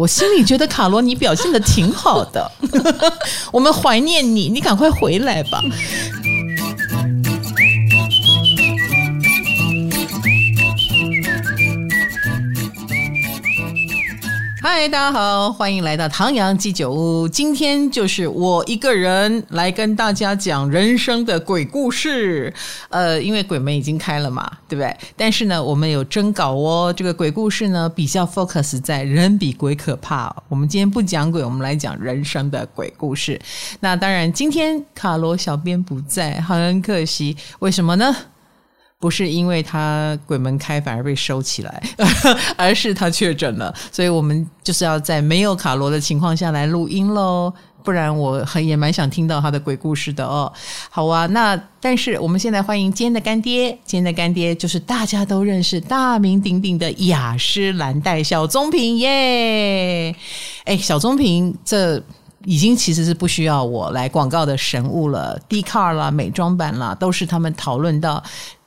我心里觉得卡罗你表现的挺好的，我们怀念你，你赶快回来吧。嗨，大家好，欢迎来到唐阳鸡酒屋。今天就是我一个人来跟大家讲人生的鬼故事。呃，因为鬼门已经开了嘛，对不对？但是呢，我们有征稿哦。这个鬼故事呢，比较 focus 在人比鬼可怕。我们今天不讲鬼，我们来讲人生的鬼故事。那当然，今天卡罗小编不在，很可惜。为什么呢？不是因为他鬼门开反而被收起来，而是他确诊了，所以我们就是要在没有卡罗的情况下来录音喽。不然我很也蛮想听到他的鬼故事的哦。好啊，那但是我们现在欢迎今天的干爹，今天的干爹就是大家都认识、大名鼎鼎的雅诗兰黛小棕瓶耶。哎，小棕瓶这已经其实是不需要我来广告的神物了，D Car 啦、美妆版啦，都是他们讨论到。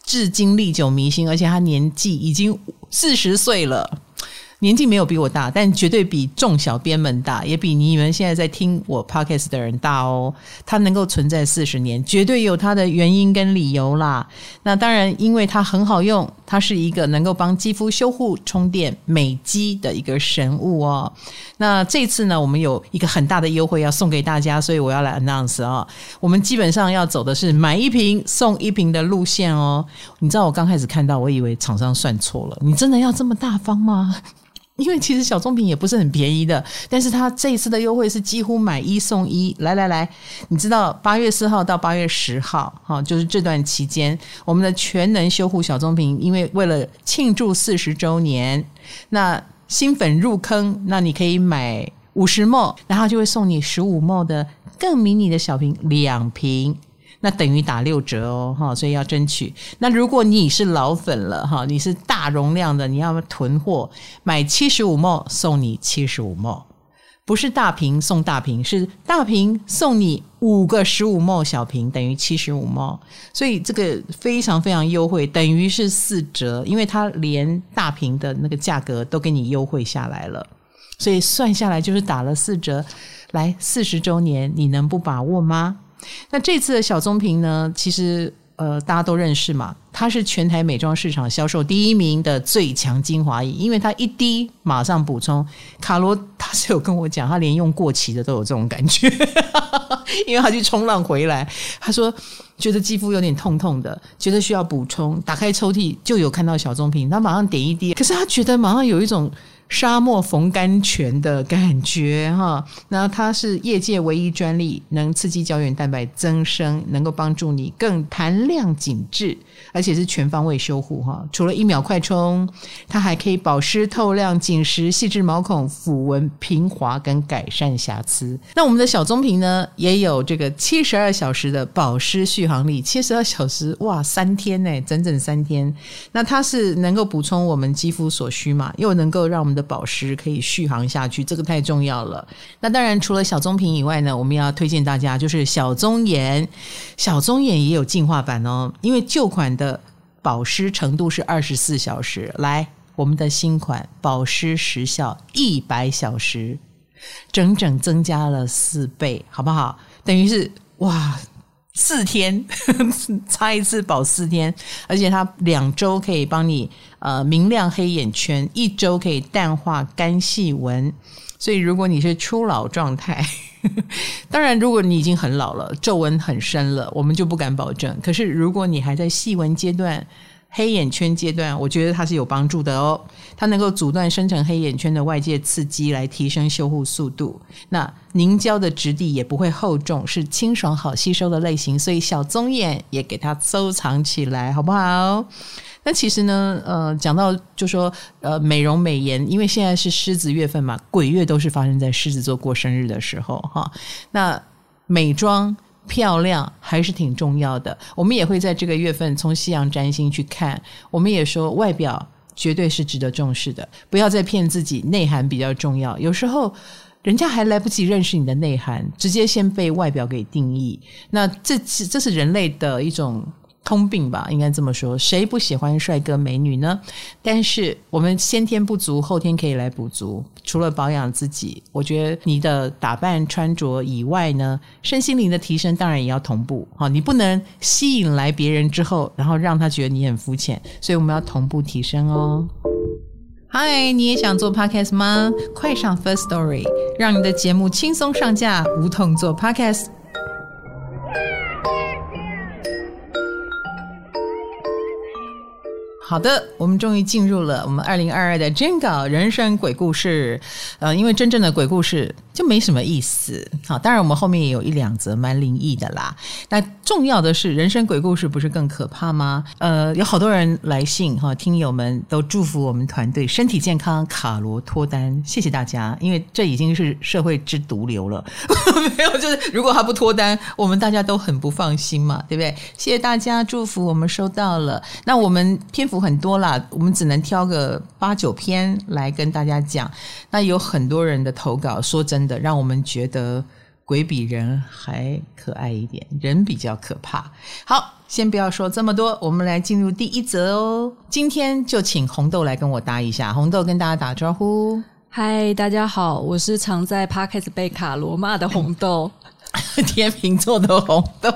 至今历久弥新，而且他年纪已经四十岁了。年纪没有比我大，但绝对比众小编们大，也比你们现在在听我 podcast 的人大哦。它能够存在四十年，绝对有它的原因跟理由啦。那当然，因为它很好用，它是一个能够帮肌肤修护、充电、美肌的一个神物哦。那这次呢，我们有一个很大的优惠要送给大家，所以我要来 announce 啊。我们基本上要走的是买一瓶送一瓶的路线哦。你知道我刚开始看到，我以为厂商算错了，你真的要这么大方吗？因为其实小棕瓶也不是很便宜的，但是它这一次的优惠是几乎买一送一。来来来，你知道八月四号到八月十号，哈，就是这段期间，我们的全能修护小棕瓶，因为为了庆祝四十周年，那新粉入坑，那你可以买五十 ml，然后就会送你十五 ml 的更迷你的小瓶两瓶。那等于打六折哦，哈，所以要争取。那如果你是老粉了，哈，你是大容量的，你要囤货，买七十五 ml 送你七十五 ml，不是大瓶送大瓶，是大瓶送你五个十五 ml 小瓶，等于七十五 ml，所以这个非常非常优惠，等于是四折，因为它连大瓶的那个价格都给你优惠下来了，所以算下来就是打了四折。来，四十周年，你能不把握吗？那这次的小棕瓶呢？其实呃，大家都认识嘛，它是全台美妆市场销售第一名的最强精华液，因为它一滴马上补充。卡罗他是有跟我讲，他连用过期的都有这种感觉，因为他去冲浪回来，他说觉得肌肤有点痛痛的，觉得需要补充，打开抽屉就有看到小棕瓶，他马上点一滴，可是他觉得马上有一种。沙漠逢甘泉的感觉哈，那它是业界唯一专利，能刺激胶原蛋白增生，能够帮助你更弹亮紧致，而且是全方位修护哈。除了一秒快充，它还可以保湿透亮、紧实、细致毛孔、抚纹平滑跟改善瑕疵。那我们的小棕瓶呢，也有这个七十二小时的保湿续航力，七十二小时哇，三天呢，整整三天。那它是能够补充我们肌肤所需嘛，又能够让我们的保湿可以续航下去，这个太重要了。那当然，除了小棕瓶以外呢，我们要推荐大家就是小棕颜。小棕颜也有进化版哦，因为旧款的保湿程度是二十四小时，来，我们的新款保湿时效一百小时，整整增加了四倍，好不好？等于是哇。四天 擦一次保四天，而且它两周可以帮你呃明亮黑眼圈，一周可以淡化干细纹。所以如果你是初老状态，当然如果你已经很老了，皱纹很深了，我们就不敢保证。可是如果你还在细纹阶段，黑眼圈阶段，我觉得它是有帮助的哦。它能够阻断生成黑眼圈的外界刺激，来提升修护速度。那凝胶的质地也不会厚重，是清爽好吸收的类型。所以小棕眼也给它收藏起来，好不好？那其实呢，呃，讲到就说呃美容美颜，因为现在是狮子月份嘛，鬼月都是发生在狮子座过生日的时候哈。那美妆。漂亮还是挺重要的，我们也会在这个月份从西洋占星去看。我们也说外表绝对是值得重视的，不要再骗自己，内涵比较重要。有时候人家还来不及认识你的内涵，直接先被外表给定义。那这是这是人类的一种通病吧，应该这么说，谁不喜欢帅哥美女呢？但是我们先天不足，后天可以来补足。除了保养自己，我觉得你的打扮穿着以外呢，身心灵的提升当然也要同步。好，你不能吸引来别人之后，然后让他觉得你很肤浅，所以我们要同步提升哦。嗨，你也想做 Podcast 吗？快上 First Story，让你的节目轻松上架，无痛做 Podcast。好的，我们终于进入了我们二零二二的征稿人生鬼故事。呃，因为真正的鬼故事就没什么意思。好，当然我们后面也有一两则蛮灵异的啦。那重要的是，人生鬼故事不是更可怕吗？呃，有好多人来信哈，听友们都祝福我们团队身体健康，卡罗脱单，谢谢大家。因为这已经是社会之毒瘤了，没有，就是如果他不脱单，我们大家都很不放心嘛，对不对？谢谢大家祝福，我们收到了。那我们篇幅。很多啦，我们只能挑个八九篇来跟大家讲。那有很多人的投稿，说真的，让我们觉得鬼比人还可爱一点，人比较可怕。好，先不要说这么多，我们来进入第一则哦。今天就请红豆来跟我搭一下，红豆跟大家打招呼。嗨，大家好，我是常在 Parkes 被卡罗骂的红豆，天秤座的红豆。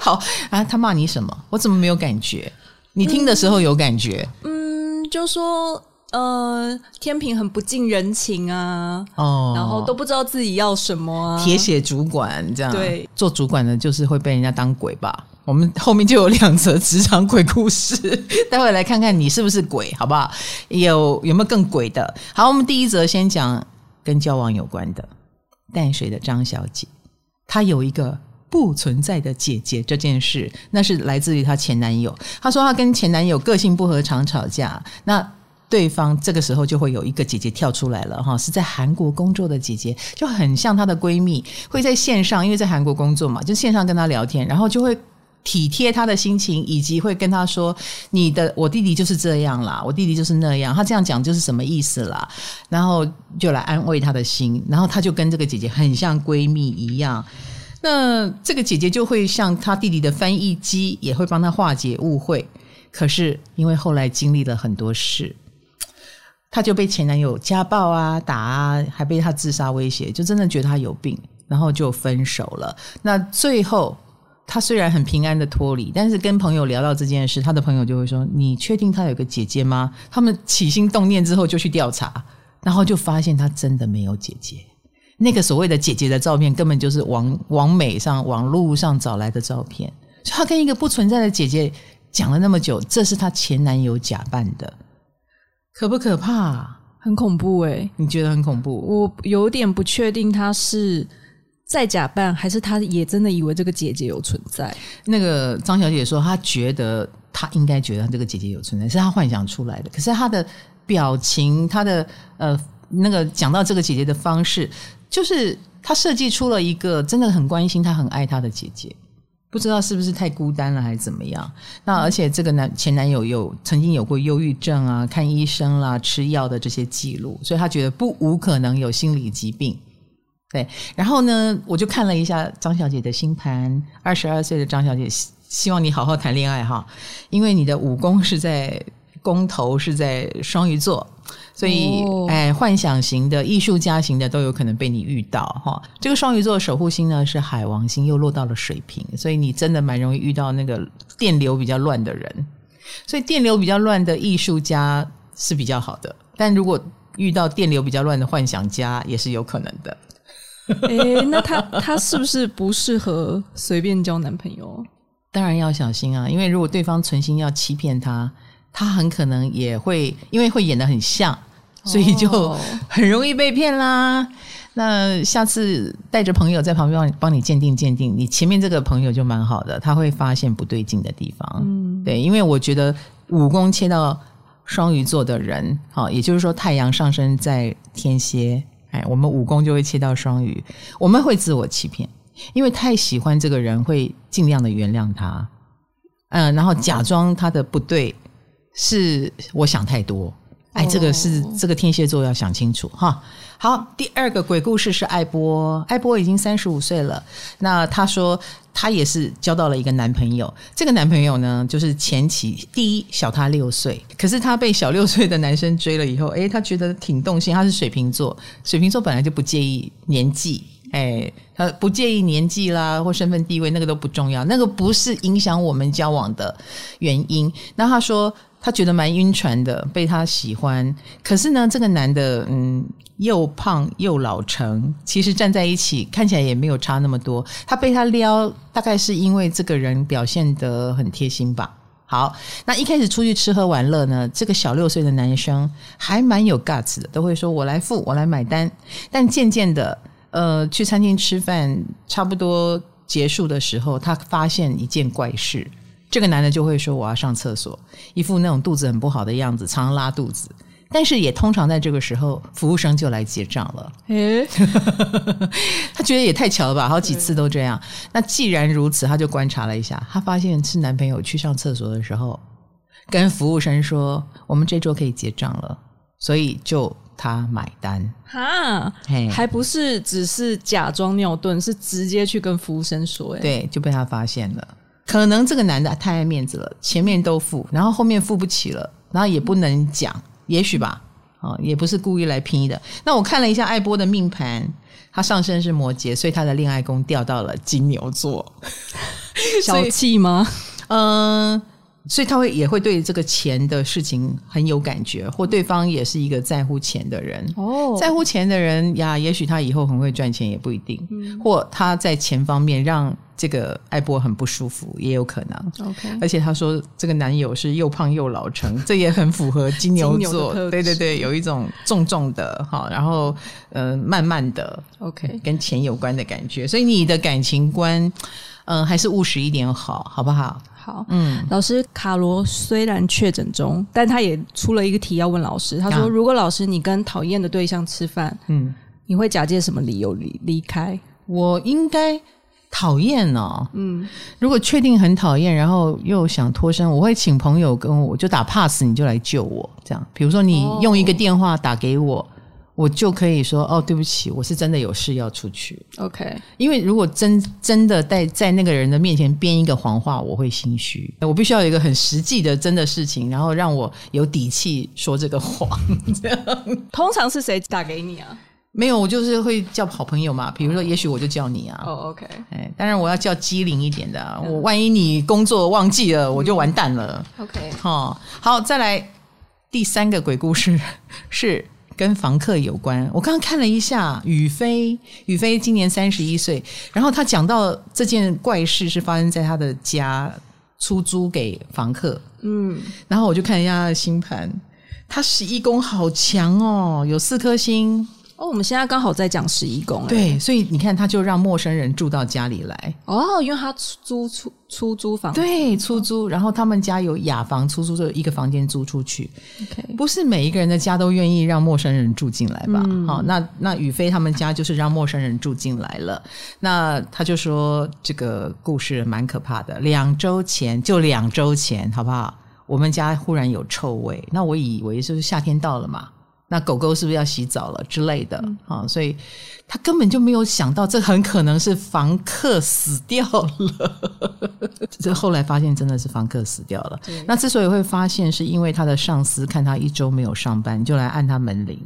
好啊，他骂你什么？我怎么没有感觉？你听的时候有感觉？嗯，嗯，就说呃，天平很不近人情啊，哦，然后都不知道自己要什么啊，铁血主管这样，对，做主管的就是会被人家当鬼吧？我们后面就有两则职场鬼故事，待会来看看你是不是鬼，好不好？有有没有更鬼的？好，我们第一则先讲跟交往有关的，淡水的张小姐，她有一个。不存在的姐姐这件事，那是来自于她前男友。她说她跟前男友个性不合，常吵架。那对方这个时候就会有一个姐姐跳出来了，哈，是在韩国工作的姐姐，就很像她的闺蜜，会在线上，因为在韩国工作嘛，就线上跟她聊天，然后就会体贴她的心情，以及会跟她说：“你的我弟弟就是这样啦，我弟弟就是那样。”他这样讲就是什么意思啦？然后就来安慰她的心，然后她就跟这个姐姐很像闺蜜一样。那这个姐姐就会像她弟弟的翻译机，也会帮她化解误会。可是因为后来经历了很多事，她就被前男友家暴啊、打啊，还被他自杀威胁，就真的觉得他有病，然后就分手了。那最后她虽然很平安的脱离，但是跟朋友聊到这件事，她的朋友就会说：“你确定她有个姐姐吗？”他们起心动念之后就去调查，然后就发现她真的没有姐姐。那个所谓的姐姐的照片，根本就是网网美上网络上找来的照片。所以他跟一个不存在的姐姐讲了那么久，这是她前男友假扮的，可不可怕？很恐怖诶，你觉得很恐怖？我有点不确定他是在假扮，还是他也真的以为这个姐姐有存在。那个张小姐说，她觉得她应该觉得这个姐姐有存在，是她幻想出来的。可是她的表情，她的呃那个讲到这个姐姐的方式。就是他设计出了一个真的很关心他、很爱他的姐姐，不知道是不是太孤单了还是怎么样。那而且这个男前男友有曾经有过忧郁症啊、看医生啦、吃药的这些记录，所以他觉得不无可能有心理疾病。对，然后呢，我就看了一下张小姐的星盘，二十二岁的张小姐，希望你好好谈恋爱哈，因为你的武功是在宫头是在双鱼座。所以，哎，幻想型的、艺术家型的都有可能被你遇到哈。这个双鱼座的守护星呢是海王星，又落到了水瓶，所以你真的蛮容易遇到那个电流比较乱的人。所以电流比较乱的艺术家是比较好的，但如果遇到电流比较乱的幻想家，也是有可能的。哎，那他他是不是不适合随便交男朋友？当然要小心啊，因为如果对方存心要欺骗他，他很可能也会因为会演的很像。所以就很容易被骗啦。那下次带着朋友在旁边帮你鉴定鉴定，你前面这个朋友就蛮好的，他会发现不对劲的地方。嗯，对，因为我觉得武功切到双鱼座的人，好，也就是说太阳上升在天蝎，哎，我们武功就会切到双鱼，我们会自我欺骗，因为太喜欢这个人，会尽量的原谅他，嗯，然后假装他的不对是我想太多。哎，这个是这个天蝎座要想清楚哈。好，第二个鬼故事是艾波，艾波已经三十五岁了。那他说他也是交到了一个男朋友，这个男朋友呢，就是前妻第一小他六岁，可是他被小六岁的男生追了以后，哎，他觉得挺动心。他是水瓶座，水瓶座本来就不介意年纪，哎，他不介意年纪啦或身份地位，那个都不重要，那个不是影响我们交往的原因。那他说。他觉得蛮晕船的，被他喜欢。可是呢，这个男的，嗯，又胖又老成，其实站在一起看起来也没有差那么多。他被他撩，大概是因为这个人表现得很贴心吧。好，那一开始出去吃喝玩乐呢，这个小六岁的男生还蛮有 guts 的，都会说我来付，我来买单。但渐渐的，呃，去餐厅吃饭，差不多结束的时候，他发现一件怪事。这个男的就会说我要上厕所，一副那种肚子很不好的样子，常常拉肚子。但是也通常在这个时候，服务生就来结账了。诶，他觉得也太巧了吧，好几次都这样。那既然如此，他就观察了一下，他发现是男朋友去上厕所的时候，跟服务生说：“我们这桌可以结账了。”所以就他买单。哈，还不是只是假装尿遁，是直接去跟服务生说。诶，对，就被他发现了。可能这个男的太爱面子了，前面都付，然后后面付不起了，然后也不能讲，也许吧，啊，也不是故意来拼的。那我看了一下艾波的命盘，他上升是摩羯，所以他的恋爱宫掉到了金牛座，小气吗？嗯。所以他会也会对这个钱的事情很有感觉，或对方也是一个在乎钱的人。哦，在乎钱的人呀，也许他以后很会赚钱，也不一定。嗯，或他在钱方面让这个艾波很不舒服，也有可能。OK，而且他说这个男友是又胖又老成，这也很符合金牛座。牛对对对，有一种重重的哈，然后呃慢慢的 OK 跟钱有关的感觉。所以你的感情观，嗯、呃，还是务实一点好，好不好？好，嗯，老师卡罗虽然确诊中，但他也出了一个题要问老师。他说：“如果老师你跟讨厌的对象吃饭，嗯，你会假借什么理由离离开？”我应该讨厌哦，嗯，如果确定很讨厌，然后又想脱身，我会请朋友跟我就打 pass，你就来救我，这样。比如说你用一个电话打给我。哦我就可以说哦，对不起，我是真的有事要出去。OK，因为如果真真的在在那个人的面前编一个谎话，我会心虚。我必须要有一个很实际的真的事情，然后让我有底气说这个谎。这样通常是谁打给你啊？没有，我就是会叫好朋友嘛。比如说，也许我就叫你啊。哦，OK。哎，当然我要叫机灵一点的啊。我万一你工作忘记了，我就完蛋了。OK，好，好，再来第三个鬼故事 是。跟房客有关，我刚刚看了一下，宇飞，宇飞今年三十一岁，然后他讲到这件怪事是发生在他的家出租给房客，嗯，然后我就看一下他的星盘，他十一宫好强哦，有四颗星。哦，我们现在刚好在讲十一宫，对，所以你看，他就让陌生人住到家里来。哦，因为他租出出租房，对，出租，然后他们家有雅房，出租就一个房间租出去。OK，不是每一个人的家都愿意让陌生人住进来吧？嗯、好，那那宇飞他们家就是让陌生人住进来了。那他就说这个故事蛮可怕的。两周前，就两周前，好不好？我们家忽然有臭味，那我以为就是夏天到了嘛。那狗狗是不是要洗澡了之类的？嗯、啊，所以他根本就没有想到，这很可能是房客死掉了。这后来发现真的是房客死掉了。那之所以会发现，是因为他的上司看他一周没有上班，就来按他门铃，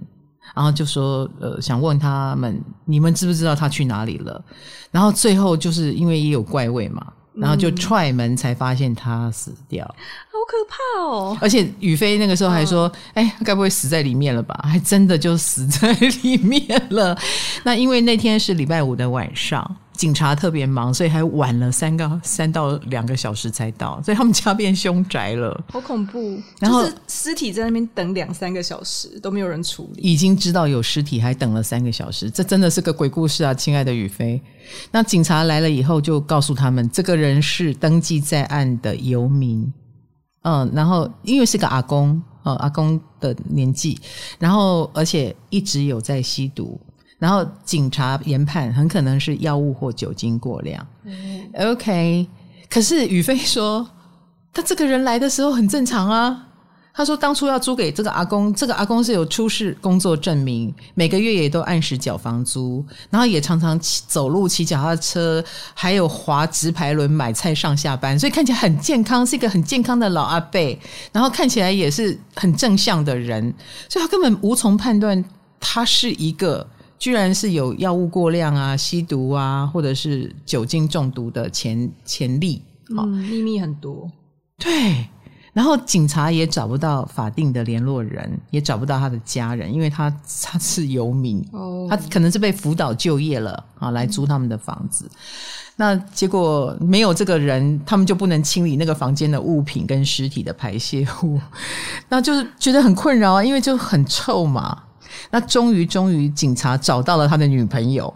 然后就说：“呃，想问他们，你们知不知道他去哪里了？”然后最后就是因为也有怪味嘛。然后就踹门，才发现他死掉，嗯、好可怕哦！而且宇飞那个时候还说：“哎、嗯，该不会死在里面了吧？”还真的就死在里面了。那因为那天是礼拜五的晚上。警察特别忙，所以还晚了三个三到两个小时才到，所以他们家变凶宅了，好恐怖。然后尸体在那边等两三个小时都没有人处理，已经知道有尸体，还等了三个小时，这真的是个鬼故事啊，亲爱的雨飞。那警察来了以后，就告诉他们，这个人是登记在案的游民，嗯，然后因为是个阿公，呃、嗯，阿公的年纪，然后而且一直有在吸毒。然后警察研判很可能是药物或酒精过量。嗯、OK，可是宇飞说他这个人来的时候很正常啊，他说当初要租给这个阿公，这个阿公是有出示工作证明，每个月也都按时缴房租，然后也常常骑走路、骑脚踏车，还有滑直排轮买菜上下班，所以看起来很健康，是一个很健康的老阿伯。然后看起来也是很正向的人，所以他根本无从判断他是一个居然是有药物过量啊、吸毒啊，或者是酒精中毒的前前例。嗯，秘密很多，对。然后警察也找不到法定的联络人，也找不到他的家人，因为他他是游民，oh. 他可能是被辅导就业了啊，来租他们的房子。嗯、那结果没有这个人，他们就不能清理那个房间的物品跟尸体的排泄物，那就是觉得很困扰啊，因为就很臭嘛。那终于终于警察找到了他的女朋友，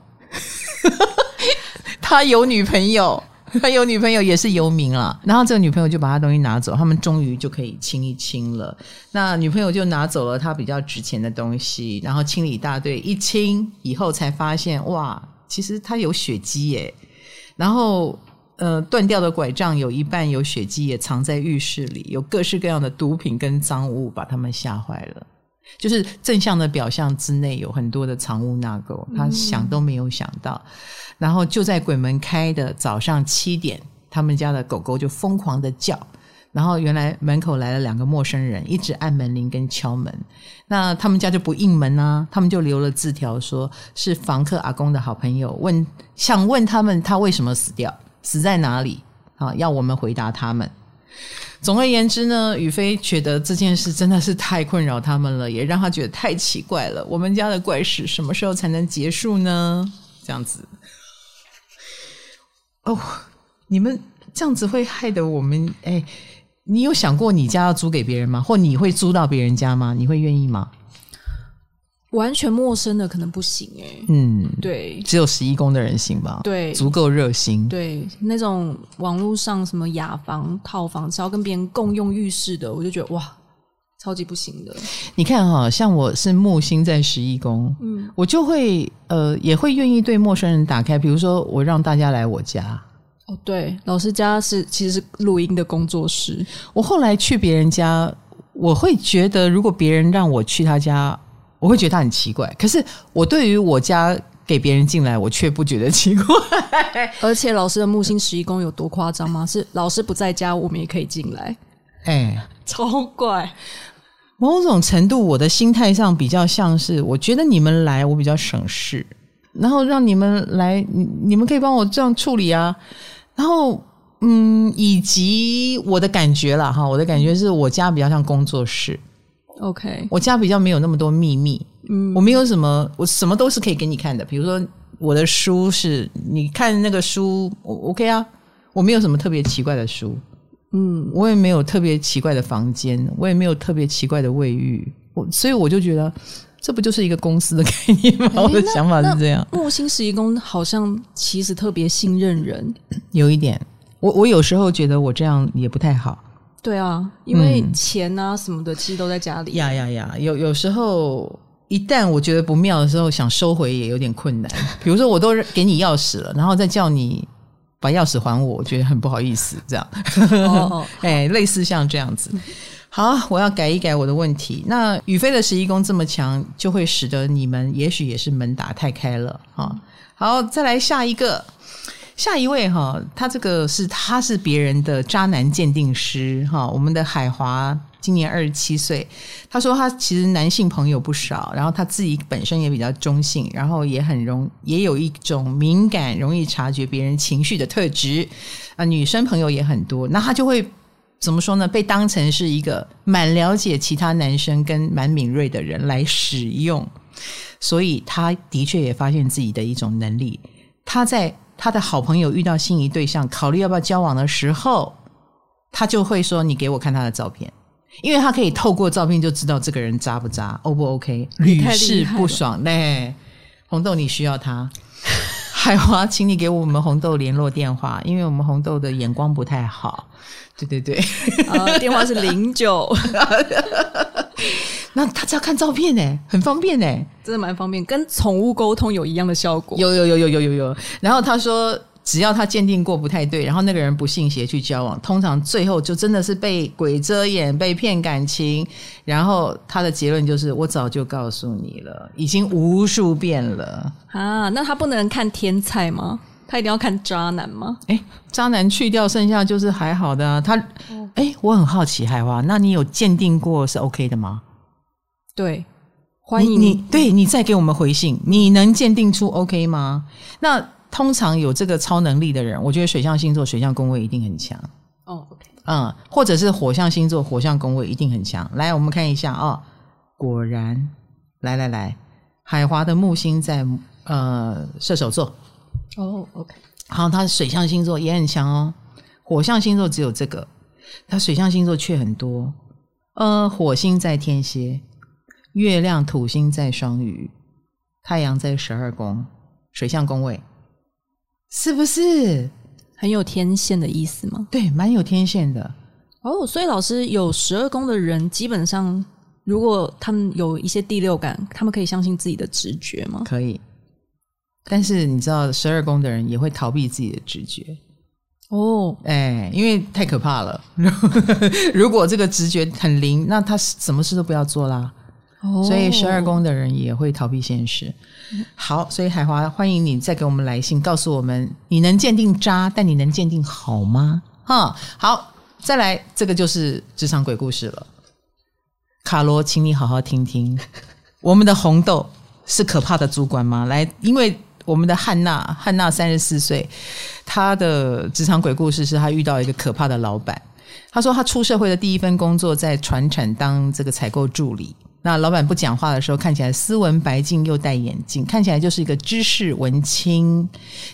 他有女朋友。他有女朋友也是游民了，然后这个女朋友就把他东西拿走，他们终于就可以清一清了。那女朋友就拿走了他比较值钱的东西，然后清理大队，一清以后才发现哇，其实他有血迹耶。然后呃，断掉的拐杖有一半有血迹，也藏在浴室里，有各式各样的毒品跟赃物，把他们吓坏了。就是正向的表象之内有很多的藏污纳垢，他想都没有想到。嗯然后就在鬼门开的早上七点，他们家的狗狗就疯狂的叫。然后原来门口来了两个陌生人，一直按门铃跟敲门。那他们家就不应门啊，他们就留了字条，说是房客阿公的好朋友，问想问他们他为什么死掉，死在哪里啊？要我们回答他们。总而言之呢，宇飞觉得这件事真的是太困扰他们了，也让他觉得太奇怪了。我们家的怪事什么时候才能结束呢？这样子。哦，你们这样子会害得我们哎，你有想过你家要租给别人吗？或你会租到别人家吗？你会愿意吗？完全陌生的可能不行哎。嗯，对，只有十一宫的人行吧？对，足够热心。对，那种网络上什么雅房、套房，只要跟别人共用浴室的，我就觉得哇。超级不行的，你看哈，像我是木星在十一宫，嗯，我就会呃也会愿意对陌生人打开，比如说我让大家来我家。哦，对，老师家是其实是录音的工作室。我后来去别人家，我会觉得如果别人让我去他家，我会觉得他很奇怪。可是我对于我家给别人进来，我却不觉得奇怪。而且老师的木星十一宫有多夸张吗？是老师不在家，我们也可以进来。哎，超怪！某种程度，我的心态上比较像是，我觉得你们来，我比较省事，然后让你们来，你你们可以帮我这样处理啊。然后，嗯，以及我的感觉啦，哈，我的感觉是我家比较像工作室。OK，我家比较没有那么多秘密。嗯，我没有什么，我什么都是可以给你看的。比如说，我的书是，你看那个书我，OK 啊，我没有什么特别奇怪的书。嗯，我也没有特别奇怪的房间，我也没有特别奇怪的卫浴，我所以我就觉得这不就是一个公司的概念吗？我的想法是这样。木星十一宫好像其实特别信任人，有一点。我我有时候觉得我这样也不太好。对啊，因为钱啊什么的其实都在家里。呀呀呀！有有时候一旦我觉得不妙的时候，想收回也有点困难。比如说我都给你钥匙了，然后再叫你。把钥匙还我，我觉得很不好意思，这样，哦、哎，类似像这样子。好，我要改一改我的问题。那宇飞的十一宫这么强，就会使得你们也许也是门打太开了啊。好，再来下一个，下一位哈，他这个是他是别人的渣男鉴定师哈，我们的海华。今年二十七岁，他说他其实男性朋友不少，然后他自己本身也比较中性，然后也很容也有一种敏感、容易察觉别人情绪的特质啊。女生朋友也很多，那他就会怎么说呢？被当成是一个蛮了解其他男生跟蛮敏锐的人来使用，所以他的确也发现自己的一种能力。他在他的好朋友遇到心仪对象，考虑要不要交往的时候，他就会说：“你给我看他的照片。”因为他可以透过照片就知道这个人渣不渣，O 不 OK，屡试不爽嘞。红豆，你需要他？海华，请你给我们红豆联络电话，因为我们红豆的眼光不太好。对对对，呃，电话是零九。那他只要看照片呢，很方便呢，真的蛮方便，跟宠物沟通有一样的效果。有有有有有有有。然后他说。只要他鉴定过不太对，然后那个人不信邪去交往，通常最后就真的是被鬼遮眼、被骗感情，然后他的结论就是：我早就告诉你了，已经无数遍了啊。那他不能看天菜吗？他一定要看渣男吗？哎，渣男去掉，剩下就是还好的啊。他，哎，我很好奇，海华，那你有鉴定过是 OK 的吗？对，欢迎你。你对你再给我们回信，你能鉴定出 OK 吗？那通常有这个超能力的人，我觉得水象星座水象宫位一定很强。哦，OK，嗯，或者是火象星座火象宫位一定很强。来，我们看一下啊、哦，果然，来来来，海华的木星在呃射手座。哦、oh，OK，好，他水象星座也很强哦。火象星座只有这个，他水象星座却很多。呃，火星在天蝎，月亮土星在双鱼，太阳在十二宫，水象宫位，是不是很有天线的意思吗？对，蛮有天线的。哦、oh，所以老师有十二宫的人，基本上如果他们有一些第六感，他们可以相信自己的直觉吗？可以。但是你知道，十二宫的人也会逃避自己的直觉哦，哎，因为太可怕了。如果这个直觉很灵，那他什么事都不要做啦。哦，所以十二宫的人也会逃避现实。好，所以海华，欢迎你再给我们来信，告诉我们你能鉴定渣，但你能鉴定好吗？哈，好，再来，这个就是职场鬼故事了。卡罗，请你好好听听，我们的红豆是可怕的主管吗？来，因为。我们的汉娜，汉娜三十四岁，她的职场鬼故事是她遇到一个可怕的老板。她说她出社会的第一份工作在船产当这个采购助理。那老板不讲话的时候，看起来斯文白净，又戴眼镜，看起来就是一个知识文青。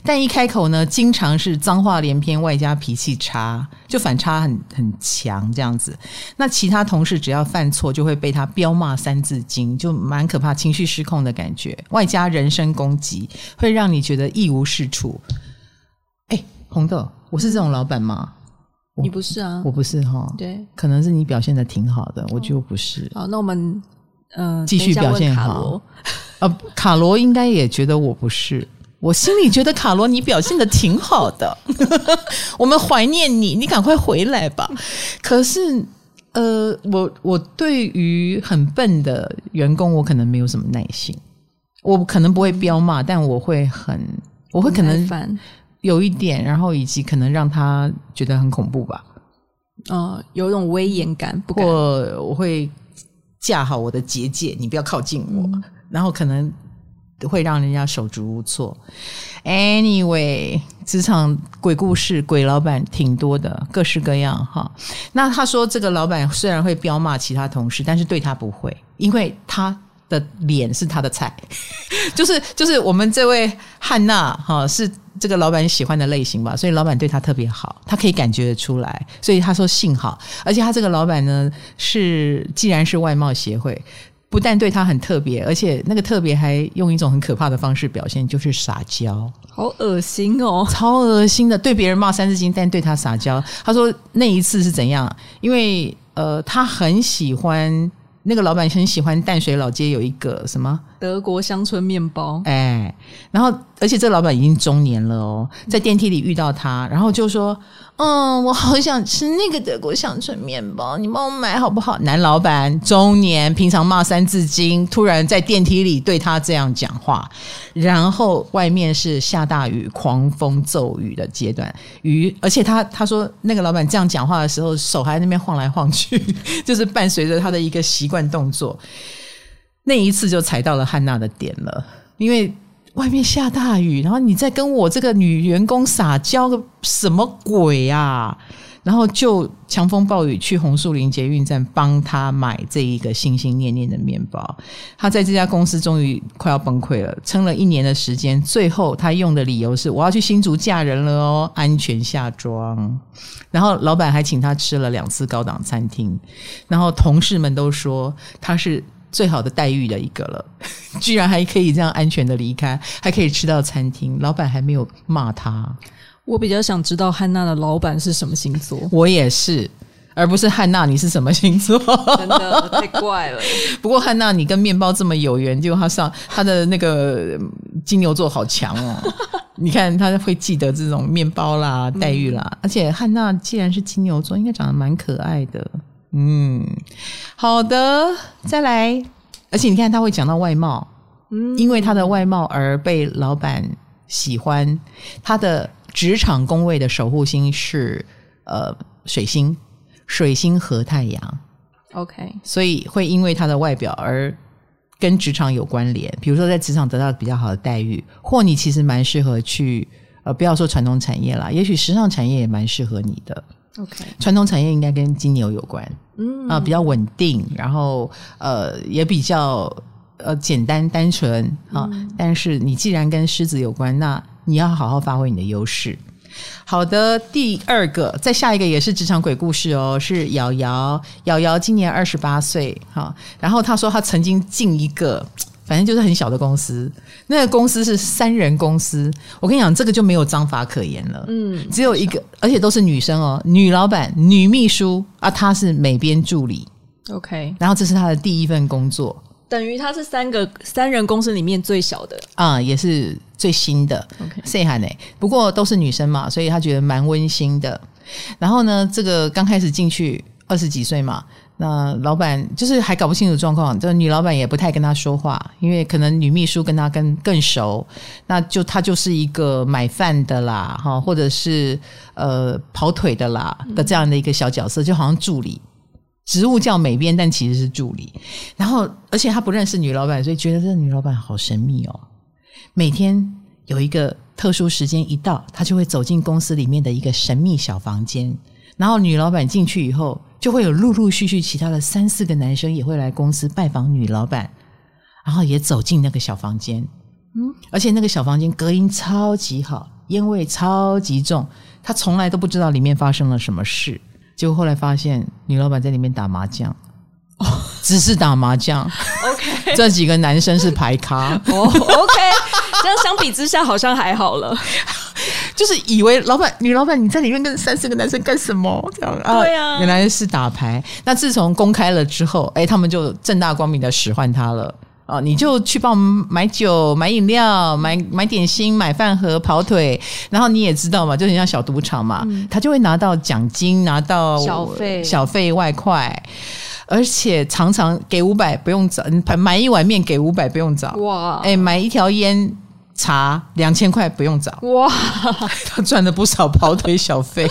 但一开口呢，经常是脏话连篇，外加脾气差，就反差很很强这样子。那其他同事只要犯错，就会被他彪骂三字经，就蛮可怕，情绪失控的感觉，外加人身攻击，会让你觉得一无是处。哎，红豆，我是这种老板吗？你不是啊，我不是哈。对，可能是你表现的挺好的，我就不是。好，那我们。嗯，继续表现好。呃，卡罗应该也觉得我不是，我心里觉得卡罗你表现的挺好的，我们怀念你，你赶快回来吧。可是，呃，我我对于很笨的员工，我可能没有什么耐心，我可能不会彪骂，但我会很，我会可能有一点，然后以及可能让他觉得很恐怖吧。呃，有一种威严感，不过我会。架好我的结界，你不要靠近我，嗯，然后可能会让人家手足无措。Anyway，职场鬼故事、鬼老板挺多的，各式各样哈。那他说，这个老板虽然会彪骂其他同事，但是对他不会，因为他的脸是他的菜，就是就是我们这位汉娜哈是。这个老板喜欢的类型吧，所以老板对他特别好，他可以感觉得出来，所以他说幸好，而且他这个老板呢是既然是外貌协会，不但对他很特别，而且那个特别还用一种很可怕的方式表现，就是撒娇，好恶心哦，超恶心的，对别人骂三字经，但对他撒娇。他说那一次是怎样？因为呃，他很喜欢。那个老板很喜欢淡水老街有一个什么？德国乡村面包，哎，然后而且这老板已经中年了哦，在电梯里遇到他，然后就说：“嗯，我好想吃那个德国香椿面包，你帮我买好不好？”男老板中年，平常骂三字经，突然在电梯里对他这样讲话，然后外面是下大雨、狂风骤雨的阶段，雨，而且他他说那个老板这样讲话的时候，手还在那边晃来晃去，就是伴随着他的一个习。惯动作，那一次就踩到了汉娜的点了，因为外面下大雨，然后你在跟我这个女员工撒娇个什么鬼啊？然后就强风暴雨去红树林捷运站帮他买这一个心心念念的面包。他在这家公司终于快要崩溃了，撑了一年的时间，最后他用的理由是我要去新竹嫁人了哦，安全下庄。然后老板还请他吃了两次高档餐厅，然后同事们都说他是最好的待遇的一个了，居然还可以这样安全的离开，还可以吃到餐厅，老板还没有骂他。我比较想知道汉娜的老板是什么星座，我也是，而不是汉娜你是什么星座？真的太怪了。不过汉娜你跟面包这么有缘，就他上他的那个金牛座好强哦。你看他会记得这种面包啦、待遇啦，嗯、而且汉娜既然是金牛座，应该长得蛮可爱的。嗯，好的，再来。而且你看他会讲到外貌，嗯，因为他的外貌而被老板喜欢。他的职场工位的守护星是呃水星，水星和太阳。OK，所以会因为他的外表而跟职场有关联。比如说在职场得到比较好的待遇，或你其实蛮适合去呃，不要说传统产业啦，也许时尚产业也蛮适合你的。OK，传统产业应该跟金牛有关，嗯啊、呃，比较稳定，然后呃也比较呃简单单纯啊。嗯、但是你既然跟狮子有关，那你要好好发挥你的优势。好的，第二个，再下一个也是职场鬼故事哦，是瑶瑶，瑶瑶今年二十八岁，哈，然后她说她曾经进一个，反正就是很小的公司，那个公司是三人公司，我跟你讲，这个就没有章法可言了，嗯，只有一个，而且都是女生哦，女老板、女秘书啊，她是美编助理，OK，然后这是她的第一份工作。等于她是三个三人公司里面最小的啊，也是最新的。OK，细汉呢？不过都是女生嘛，所以她觉得蛮温馨的。然后呢，这个刚开始进去二十几岁嘛，那老板就是还搞不清楚状况，这女老板也不太跟他说话，因为可能女秘书跟他更更熟，那就他就是一个买饭的啦，哈，或者是呃跑腿的啦的这样的一个小角色，就好像助理。职务叫美编，但其实是助理。然后，而且他不认识女老板，所以觉得这女老板好神秘哦。每天有一个特殊时间一到，他就会走进公司里面的一个神秘小房间。然后女老板进去以后，就会有陆陆续续其他的三四个男生也会来公司拜访女老板，然后也走进那个小房间。嗯，而且那个小房间隔音超级好，烟味超级重，他从来都不知道里面发生了什么事。结果后来发现，女老板在里面打麻将，哦，只是打麻将。OK，这几个男生是牌咖。哦，OK，这样相比之下好像还好了。就是以为老板、女老板你在里面跟三四个男生干什么？这样啊？对啊，原来是打牌。那自从公开了之后，哎，他们就正大光明的使唤他了。哦，你就去帮我们买酒、买饮料、买买点心、买饭盒、跑腿，然后你也知道嘛，就很像小赌场嘛，嗯、他就会拿到奖金，拿到小费、小费外快，而且常常给五百不用找，买一碗面给五百不用找，哇！哎，买一条烟茶两千块不用找，哇！他赚了不少跑腿小费，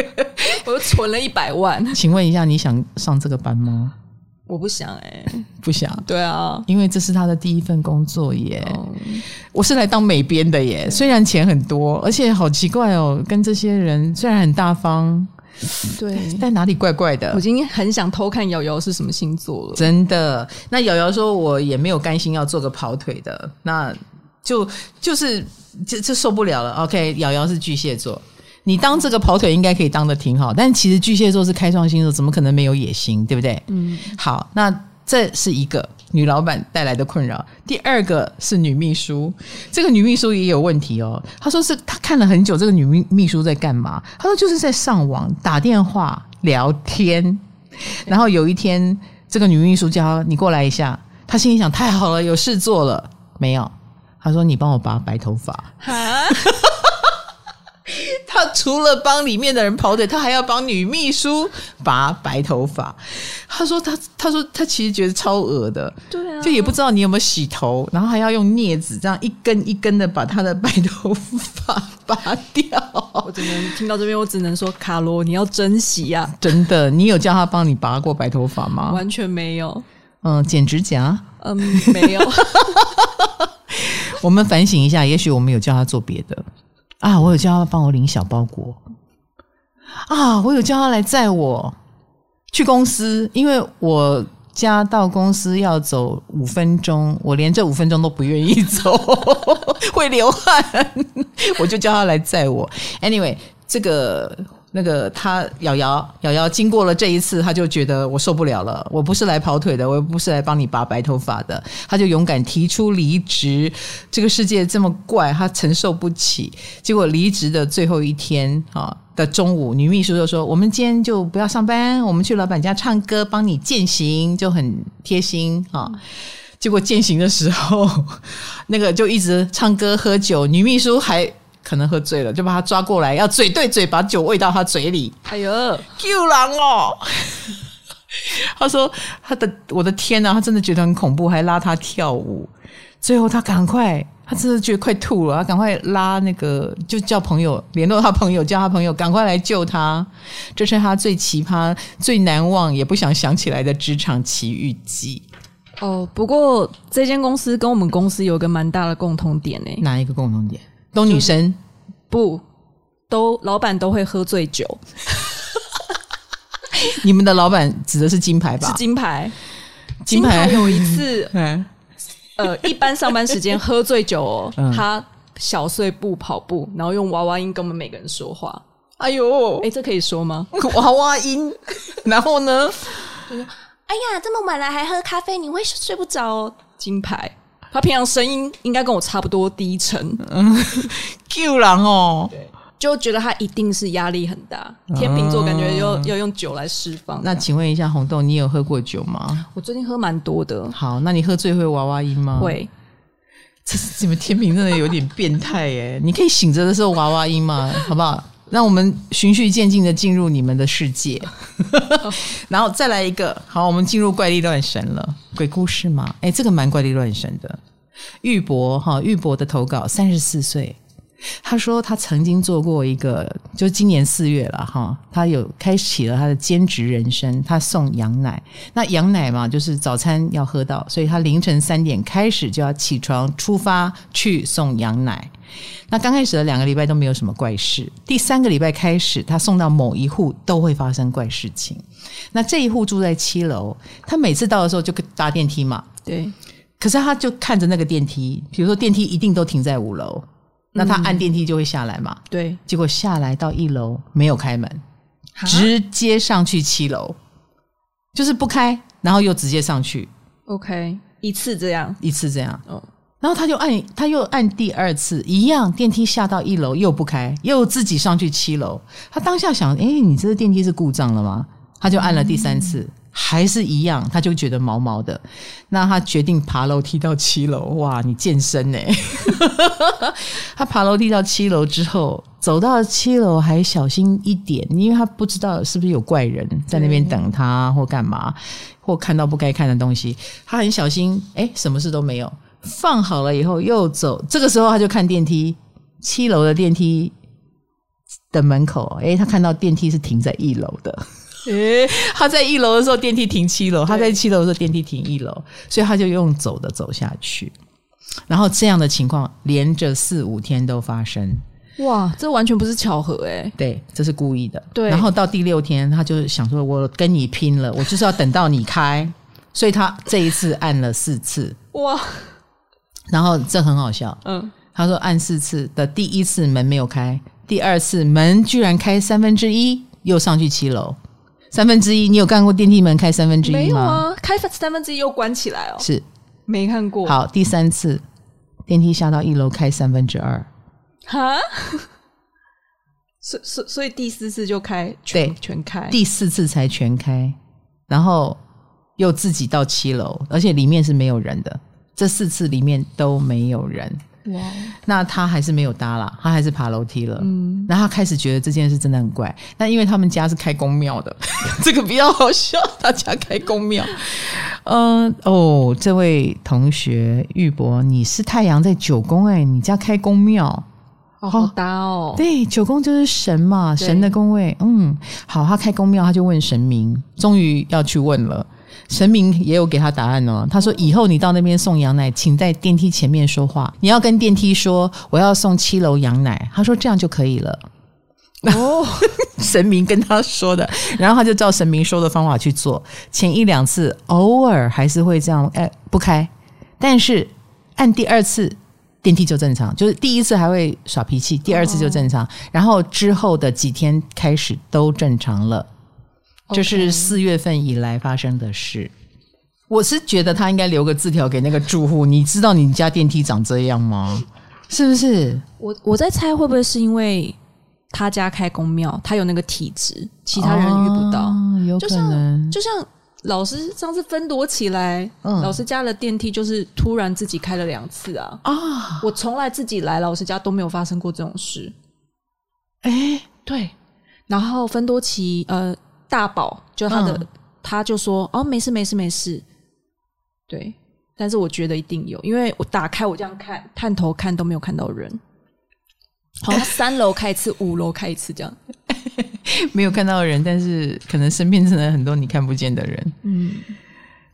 我又存了一百万。请问一下，你想上这个班吗？我不想哎、欸，不想。对啊，因为这是他的第一份工作耶。嗯、我是来当美编的耶，虽然钱很多，而且好奇怪哦，跟这些人虽然很大方，对，但哪里怪怪的。我今天很想偷看瑶瑶是什么星座了。真的，那瑶瑶说，我也没有甘心要做个跑腿的，那就就是就就受不了了。OK，瑶瑶是巨蟹座。你当这个跑腿应该可以当的挺好，但其实巨蟹座是开创星座，怎么可能没有野心，对不对？嗯，好，那这是一个女老板带来的困扰。第二个是女秘书，这个女秘书也有问题哦。她说是她看了很久，这个女秘秘书在干嘛？她说就是在上网打电话聊天。然后有一天，这个女秘书叫她你过来一下，她心里想太好了，有事做了没有？她说你帮我拔白头发。哈 他除了帮里面的人跑腿，他还要帮女秘书拔白头发。他说他他说他其实觉得超恶的，对啊，就也不知道你有没有洗头，然后还要用镊子这样一根一根的把他的白头发拔掉。我只能听到这边，我只能说卡罗你要珍惜呀、啊，真的。你有叫他帮你拔过白头发吗？完全没有。嗯，剪指甲？嗯，没有。我们反省一下，也许我们有叫他做别的。啊，我有叫他帮我领小包裹。啊，我有叫他来载我去公司，因为我家到公司要走五分钟，我连这五分钟都不愿意走，会流汗，我就叫他来载我。Anyway，这个。那个他瑶瑶瑶瑶经过了这一次，他就觉得我受不了了。我不是来跑腿的，我又不是来帮你拔白头发的。他就勇敢提出离职。这个世界这么怪，他承受不起。结果离职的最后一天啊的中午，女秘书就说：“我们今天就不要上班，我们去老板家唱歌，帮你践行，就很贴心啊。”结果践行的时候，那个就一直唱歌喝酒，女秘书还可能喝醉了，就把他抓过来，要嘴对嘴把酒喂到他嘴里。哎呦，救狼哦！他说：“他的我的天呐，他真的觉得很恐怖，还拉他跳舞。最后他赶快，他真的觉得快吐了，他赶快拉那个，就叫朋友联络他朋友，叫他朋友赶快来救他。这是他最奇葩、最难忘，也不想想起来的职场奇遇记。哦，不过这间公司跟我们公司有个蛮大的共同点呢。哪一个共同点？都女生？不，都老板都会喝醉酒。”你们的老板指的是金牌吧？是金牌。金牌，有一次，呃，一般上班时间喝醉酒哦，嗯、他小碎步跑步，然后用娃娃音跟我们每个人说话。哎呦，哎，这可以说吗？娃娃音。然后呢？就说：“哎呀，这么晚了还喝咖啡，你会睡不着哦。”金牌，他平常声音应该跟我差不多低沉。嗯，Q 狼哦。对。就觉得他一定是压力很大，天秤座感觉要、哦、要用酒来释放。那请问一下红豆，你有喝过酒吗？我最近喝蛮多的。好，那你喝醉会娃娃音吗？会。这是你们天秤真的有点变态耶！你可以醒着的时候娃娃音吗？好不好？让我们循序渐进的进入你们的世界，然后再来一个。好，我们进入怪力乱神了，鬼故事吗？哎，这个蛮怪力乱神的。玉博哈，玉博的投稿，三十四岁。他说他曾经做过一个，就今年四月了哈，他有开启了他的兼职人生，他送羊奶。那羊奶嘛，就是早餐要喝到，所以他凌晨三点开始就要起床出发去送羊奶。那刚开始的两个礼拜都没有什么怪事，第三个礼拜开始，他送到某一户都会发生怪事情。那这一户住在七楼，他每次到的时候就搭电梯嘛，对。可是他就看着那个电梯，比如说电梯一定都停在五楼。那他按电梯就会下来嘛？对，结果下来到一楼没有开门，直接上去七楼，就是不开，然后又直接上去。OK，一次这样，一次这样。哦，然后他就按，他又按第二次，一样电梯下到一楼又不开，又自己上去七楼。他当下想，诶，你这个电梯是故障了吗？他就按了第三次。嗯还是一样，他就觉得毛毛的。那他决定爬楼梯到七楼。哇，你健身呢？他爬楼梯到七楼之后，走到七楼还小心一点，因为他不知道是不是有怪人在那边等他，或干嘛，或看到不该看的东西。他很小心，诶，什么事都没有。放好了以后又走，这个时候他就看电梯，七楼的电梯的门口，诶，他看到电梯是停在一楼的。诶，他在一楼的时候电梯停七楼，他在七楼的时候电梯停一楼，所以他就用走的走下去。然后这样的情况连着四五天都发生。哇，这完全不是巧合诶。对，这是故意的。对。然后到第六天，他就想说：“我跟你拼了，我就是要等到你开。”所以他这一次按了四次。哇！然后这很好笑。嗯。他说按四次的第一次门没有开，第二次门居然开三分之一，又上去七楼。三分之一，你有看过电梯门开三分之一吗？没有啊，开三分之一又关起来哦。是，没看过。好，第三次电梯下到一楼开三分之二，哈？所所所以第四次就开全对全开，第四次才全开，然后又自己到七楼，而且里面是没有人的，这四次里面都没有人。哇，那他还是没有搭啦，他还是爬楼梯了。嗯，然后他开始觉得这件事真的很怪。那因为他们家是开宫庙的，这个比较好笑。他家开宫庙，嗯，哦，这位同学玉博，你是太阳在九宫哎，你家开宫庙，好好搭哦。对，九宫就是神嘛，神的宫位。嗯，好，他开宫庙，他就问神明，终于要去问了。神明也有给他答案哦。他说：“以后你到那边送羊奶，请在电梯前面说话。你要跟电梯说我要送七楼羊奶。”他说：“这样就可以了。”哦，神明跟他说的，然后他就照神明说的方法去做。前一两次偶尔还是会这样，哎，不开。但是按第二次电梯就正常，就是第一次还会耍脾气，第二次就正常。哦，然后之后的几天开始都正常了。就是四月份以来发生的事，我是觉得他应该留个字条给那个住户。你知道你家电梯长这样吗？是不是？我我在猜会不会是因为他家开公庙，他有那个体质，其他人遇不到。哦、有可能，就像就像老师上次分躲起来，嗯、老师家的电梯就是突然自己开了两次啊！啊，我从来自己来老师家都没有发生过这种事。哎、欸，对，然后分多奇呃大宝就他的、嗯、他就说哦没事没事没事，对，但是我觉得一定有，因为我打开我这样看探头看都没有看到人，好。像三楼开一次，五楼开一次这样。没有看到人，但是可能身边真的很多你看不见的人。嗯，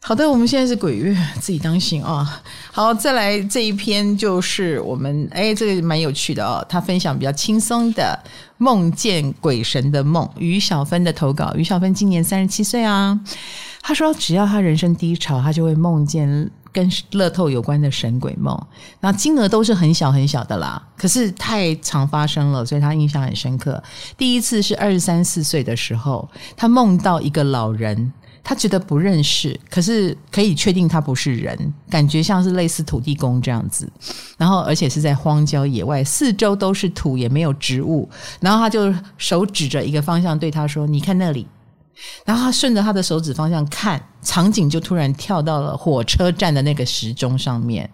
好的，我们现在是鬼月，自己当心啊。好，再来这一篇就是我们哎，这个蛮有趣的哦。他分享比较轻松的梦见鬼神的梦，于小芬的投稿。于小芬今年三十七岁啊，他说只要他人生低潮，他就会梦见。跟乐透有关的神鬼梦，那金额都是很小很小的啦，可是太常发生了，所以他印象很深刻。第一次是二十三四岁的时候，他梦到一个老人，他觉得不认识，可是可以确定他不是人，感觉像是类似土地公这样子。然后而且是在荒郊野外，四周都是土，也没有植物。然后他就手指着一个方向对他说：“你看那里。”然后他顺着他的手指方向看，场景就突然跳到了火车站的那个时钟上面，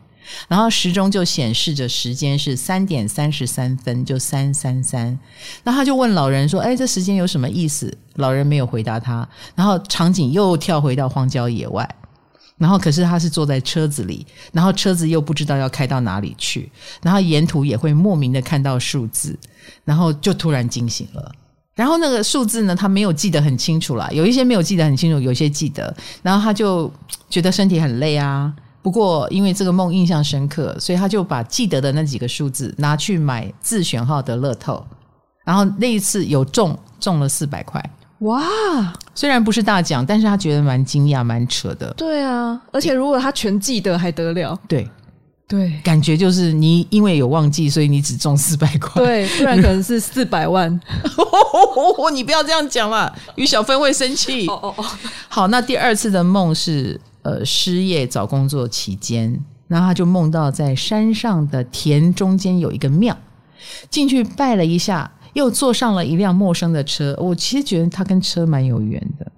然后时钟就显示着时间是三点三十三分，就三三三。那他就问老人说：“哎，这时间有什么意思？”老人没有回答他。然后场景又跳回到荒郊野外，然后可是他是坐在车子里，然后车子又不知道要开到哪里去，然后沿途也会莫名的看到数字，然后就突然惊醒了。然后那个数字呢，他没有记得很清楚啦，有一些没有记得很清楚，有些记得。然后他就觉得身体很累啊。不过因为这个梦印象深刻，所以他就把记得的那几个数字拿去买自选号的乐透。然后那一次有中，中了四百块。哇！虽然不是大奖，但是他觉得蛮惊讶、蛮扯的。对啊，而且如果他全记得还得了？对。对，感觉就是你因为有忘记，所以你只中四百块。对，不然可能是四百万。你不要这样讲嘛，于小芬会生气。哦哦哦。好，那第二次的梦是呃失业找工作期间，然后他就梦到在山上的田中间有一个庙，进去拜了一下，又坐上了一辆陌生的车。我其实觉得他跟车蛮有缘的。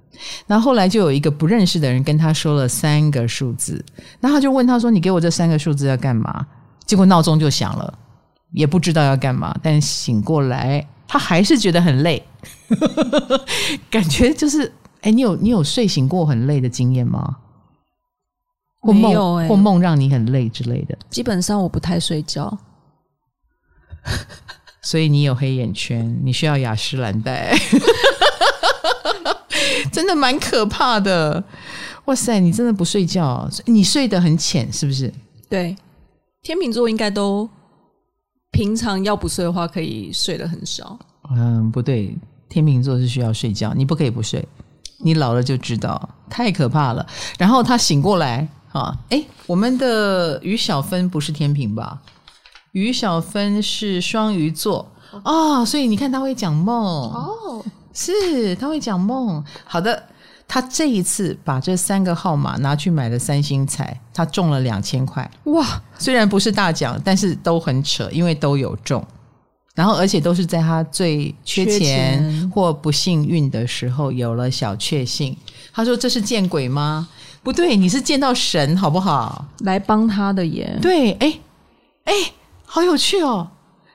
然后后来就有一个不认识的人跟他说了三个数字，然后他就问他说：“你给我这三个数字要干嘛？”结果闹钟就响了，也不知道要干嘛。但醒过来，他还是觉得很累，感觉就是……哎，你有你有睡醒过很累的经验吗？或梦欸，或梦让你很累之类的。基本上我不太睡觉，所以你有黑眼圈，你需要雅诗兰黛。真的蛮可怕的，哇塞！你真的不睡觉，你睡得很浅，是不是？对，天秤座应该都平常要不睡的话，可以睡得很少。嗯，不对，天秤座是需要睡觉，你不可以不睡，你老了就知道，太可怕了。然后他醒过来啊，诶，我们的于小芬不是天平吧？于小芬是双鱼座哦，所以你看他会讲梦哦。是，他会讲梦。好的，他这一次把这三个号码拿去买了三星彩，他中了两千块。哇，虽然不是大奖，但是都很扯，因为都有中。然后，而且都是在他最缺钱，缺钱或不幸运的时候有了小确幸。他说：“这是见鬼吗？不对，你是见到神，好不好？来帮他的耶。”对，哎哎，好有趣哦。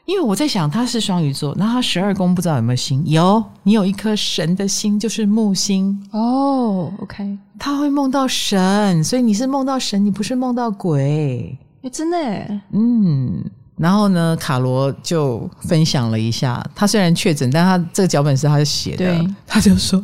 因为我在想，他是双鱼座，那他十二宫不知道有没有星？有，你有一颗神的心，就是木星哦。Oh, OK，他会梦到神，所以你是梦到神，你不是梦到鬼。哎，真的耶，嗯。然后呢，卡罗就分享了一下，他虽然确诊，但他这个脚本是他写的。他就说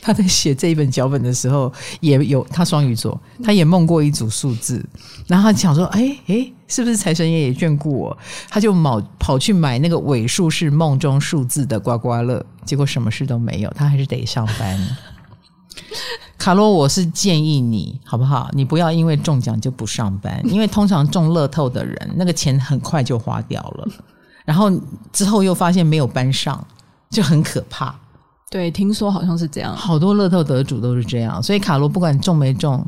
他在写这一本脚本的时候，也有他双鱼座，他也梦过一组数字，然后他想说，哎哎，是不是财神爷也眷顾我？他就跑跑去买那个尾数是梦中数字的刮刮乐，结果什么事都没有，他还是得上班。卡罗，我是建议你，好不好？你不要因为中奖就不上班，因为通常中乐透的人，那个钱很快就花掉了，然后之后又发现没有班上，就很可怕。对，听说好像是这样，好多乐透得主都是这样。所以卡罗，不管中没中，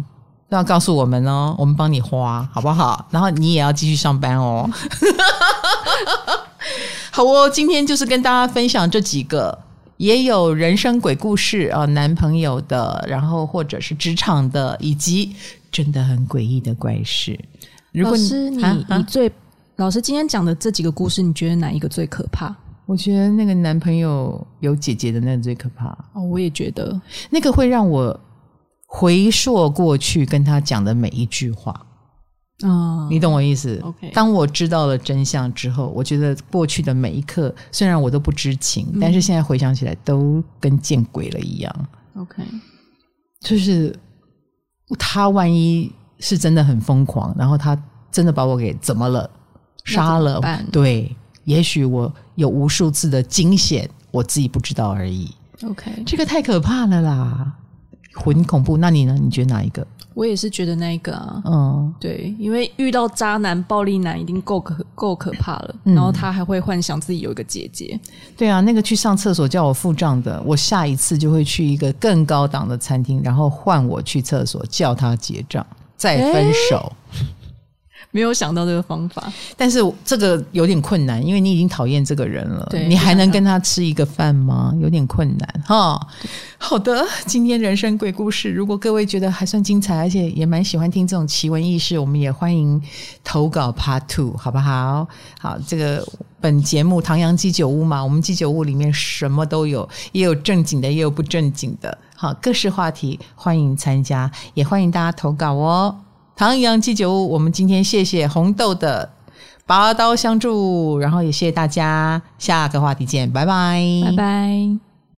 都要告诉我们哦，我们帮你花，好不好？然后你也要继续上班哦。好哦，今天就是跟大家分享这几个。也有人生鬼故事啊，男朋友的，然后或者是职场的，以及真的很诡异的怪事。如果老师，你、啊、你最老师今天讲的这几个故事，你觉得哪一个最可怕？我觉得那个男朋友有姐姐的那个最可怕。哦，我也觉得那个会让我回溯过去跟他讲的每一句话。啊，你懂我意思？OK，当我知道了真相之后，我觉得过去的每一刻，虽然我都不知情，嗯、但是现在回想起来，都跟见鬼了一样。OK，就是他万一是真的很疯狂，然后他真的把我给怎么了，杀了？对，也许我有无数次的惊险，我自己不知道而已。OK，这个太可怕了啦，很恐怖。那你呢？你觉得哪一个？我也是觉得那个啊，嗯，对，因为遇到渣男、暴力男，已经够可够可怕了，嗯，然后他还会幻想自己有一个姐姐。对啊，那个去上厕所叫我付账的，我下一次就会去一个更高档的餐厅，然后换我去厕所叫他结账，再分手。欸 没有想到这个方法，但是这个有点困难，因为你已经讨厌这个人了，你还能跟他吃一个饭吗？有点困难哈。好的，今天人生鬼故事，如果各位觉得还算精彩，而且也蛮喜欢听这种奇闻异事，我们也欢迎投稿 Part Two，好不好？好，这个本节目唐阳鸡酒屋嘛，我们鸡酒屋里面什么都有，也有正经的，也有不正经的，好，各式话题欢迎参加，也欢迎大家投稿哦。唐阳鸡酒，我们今天谢谢红豆的拔刀相助，然后也谢谢大家，下个话题见，拜拜，拜拜。